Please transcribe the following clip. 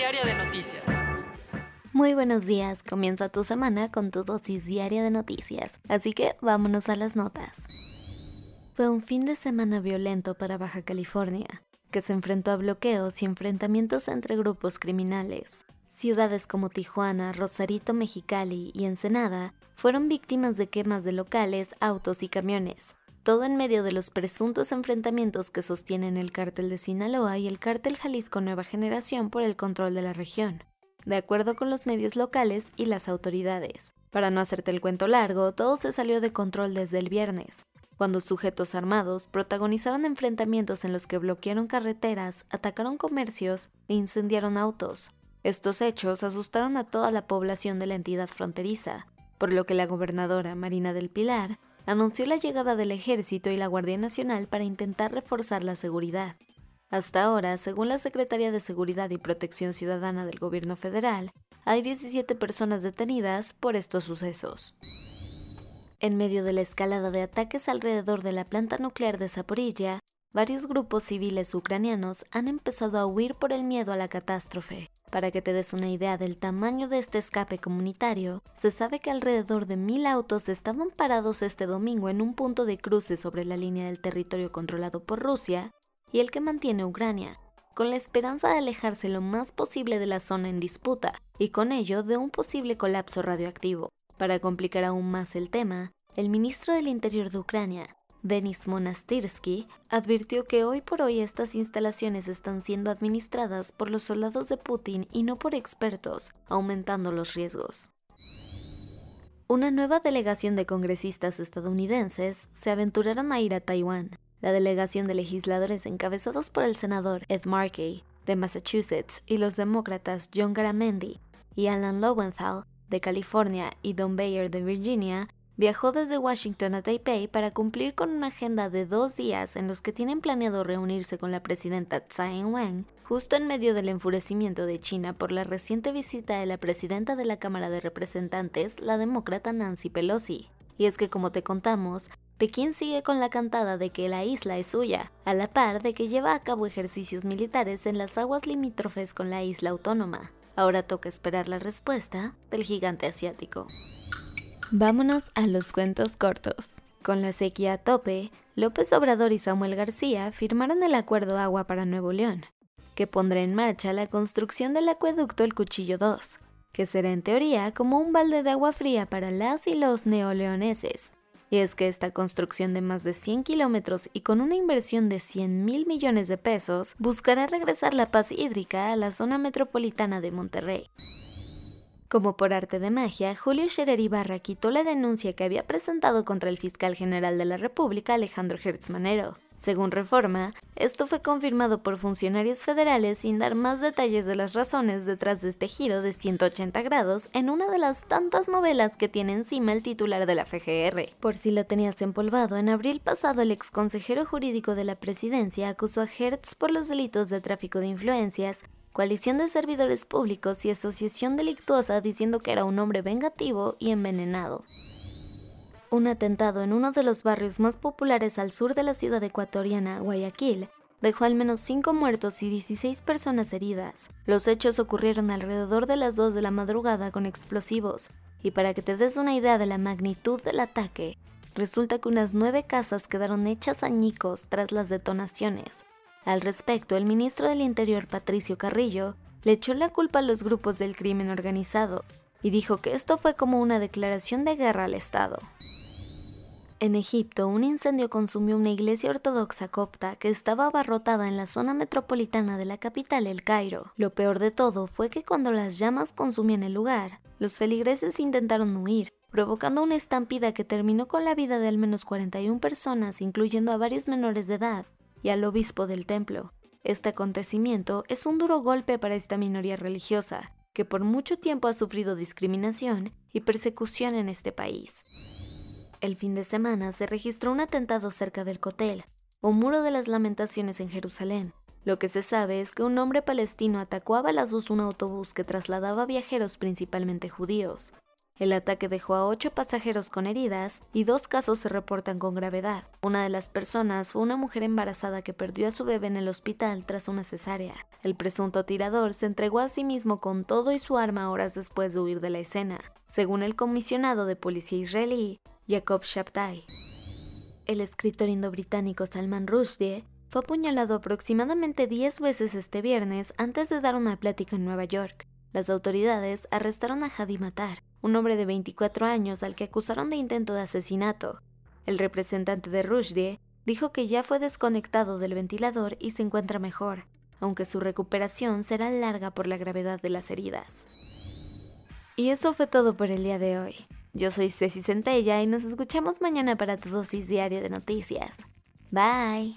Diaria de noticias. Muy buenos días, comienza tu semana con tu dosis diaria de noticias, así que vámonos a las notas. Fue un fin de semana violento para Baja California, que se enfrentó a bloqueos y enfrentamientos entre grupos criminales. Ciudades como Tijuana, Rosarito, Mexicali y Ensenada fueron víctimas de quemas de locales, autos y camiones, todo en medio de los presuntos enfrentamientos que sostienen el cártel de Sinaloa y el cártel Jalisco Nueva Generación por el control de la región, de acuerdo con los medios locales y las autoridades. Para no hacerte el cuento largo, todo se salió de control desde el viernes, cuando sujetos armados protagonizaron enfrentamientos en los que bloquearon carreteras, atacaron comercios e incendiaron autos. Estos hechos asustaron a toda la población de la entidad fronteriza, por lo que la gobernadora Marina del Pilar anunció la llegada del ejército y la Guardia Nacional para intentar reforzar la seguridad. Hasta ahora, según la Secretaría de Seguridad y Protección Ciudadana del Gobierno Federal, hay 17 personas detenidas por estos sucesos. En medio de la escalada de ataques alrededor de la planta nuclear de Zaporilla, varios grupos civiles ucranianos han empezado a huir por el miedo a la catástrofe. Para que te des una idea del tamaño de este escape comunitario, se sabe que alrededor de mil autos estaban parados este domingo en un punto de cruce sobre la línea del territorio controlado por Rusia y el que mantiene Ucrania, con la esperanza de alejarse lo más posible de la zona en disputa y con ello de un posible colapso radioactivo. Para complicar aún más el tema, el ministro del Interior de Ucrania, Denis Monastirsky, advirtió que hoy por hoy estas instalaciones están siendo administradas por los soldados de Putin y no por expertos, aumentando los riesgos. Una nueva delegación de congresistas estadounidenses se aventuraron a ir a Taiwán. La delegación de legisladores encabezados por el senador Ed Markey de Massachusetts y los demócratas John Garamendi y Alan Lowenthal de California y Don Bayer de Virginia viajó desde Washington a Taipei para cumplir con una agenda de dos días en los que tienen planeado reunirse con la presidenta Tsai Ing-wen, justo en medio del enfurecimiento de China por la reciente visita de la presidenta de la Cámara de Representantes, la demócrata Nancy Pelosi. Y es que, como te contamos, Pekín sigue con la cantada de que la isla es suya, a la par de que lleva a cabo ejercicios militares en las aguas limítrofes con la isla autónoma. Ahora toca esperar la respuesta del gigante asiático. Vámonos a los cuentos cortos. Con la sequía a tope, López Obrador y Samuel García firmaron el Acuerdo Agua para Nuevo León, que pondrá en marcha la construcción del acueducto El Cuchillo 2, que será en teoría como un balde de agua fría para las y los neoleoneses. Y es que esta construcción de más de 100 kilómetros y con una inversión de 100 mil millones de pesos buscará regresar la paz hídrica a la zona metropolitana de Monterrey. Como por arte de magia, Julio Scherer Ibarra quitó la denuncia que había presentado contra el fiscal general de la República, Alejandro Hertz Manero. Según Reforma, esto fue confirmado por funcionarios federales sin dar más detalles de las razones detrás de este giro de 180 grados en una de las tantas novelas que tiene encima el titular de la FGR. Por si lo tenías empolvado, en abril pasado el ex consejero jurídico de la presidencia acusó a Hertz por los delitos de tráfico de influencias, coalición de servidores públicos y asociación delictuosa diciendo que era un hombre vengativo y envenenado. Un atentado en uno de los barrios más populares al sur de la ciudad ecuatoriana, Guayaquil, dejó al menos 5 muertos y 16 personas heridas. Los hechos ocurrieron alrededor de las 2 de la madrugada con explosivos, y para que te des una idea de la magnitud del ataque, resulta que unas nueve casas quedaron hechas añicos tras las detonaciones. Al respecto, el ministro del Interior, Patricio Carrillo, le echó la culpa a los grupos del crimen organizado y dijo que esto fue como una declaración de guerra al Estado. En Egipto, un incendio consumió una iglesia ortodoxa copta que estaba abarrotada en la zona metropolitana de la capital, El Cairo. Lo peor de todo fue que cuando las llamas consumían el lugar, los feligreses intentaron huir, provocando una estampida que terminó con la vida de al menos 41 personas, incluyendo a varios menores de edad y al obispo del templo. Este acontecimiento es un duro golpe para esta minoría religiosa, que por mucho tiempo ha sufrido discriminación y persecución en este país. El fin de semana se registró un atentado cerca del Cotel, o Muro de las Lamentaciones en Jerusalén. Lo que se sabe es que un hombre palestino atacó a balazos un autobús que trasladaba viajeros principalmente judíos. El ataque dejó a ocho pasajeros con heridas y dos casos se reportan con gravedad. Una de las personas fue una mujer embarazada que perdió a su bebé en el hospital tras una cesárea. El presunto tirador se entregó a sí mismo con todo y su arma horas después de huir de la escena. Según el comisionado de policía israelí, Jacob Shabtai. El escritor indo-británico Salman Rushdie fue apuñalado aproximadamente 10 veces este viernes antes de dar una plática en Nueva York. Las autoridades arrestaron a Hadi Matar, un hombre de 24 años al que acusaron de intento de asesinato. El representante de Rushdie dijo que ya fue desconectado del ventilador y se encuentra mejor, aunque su recuperación será larga por la gravedad de las heridas. Y eso fue todo por el día de hoy. Yo soy Ceci Centella y nos escuchamos mañana para tu dosis diaria de noticias. Bye.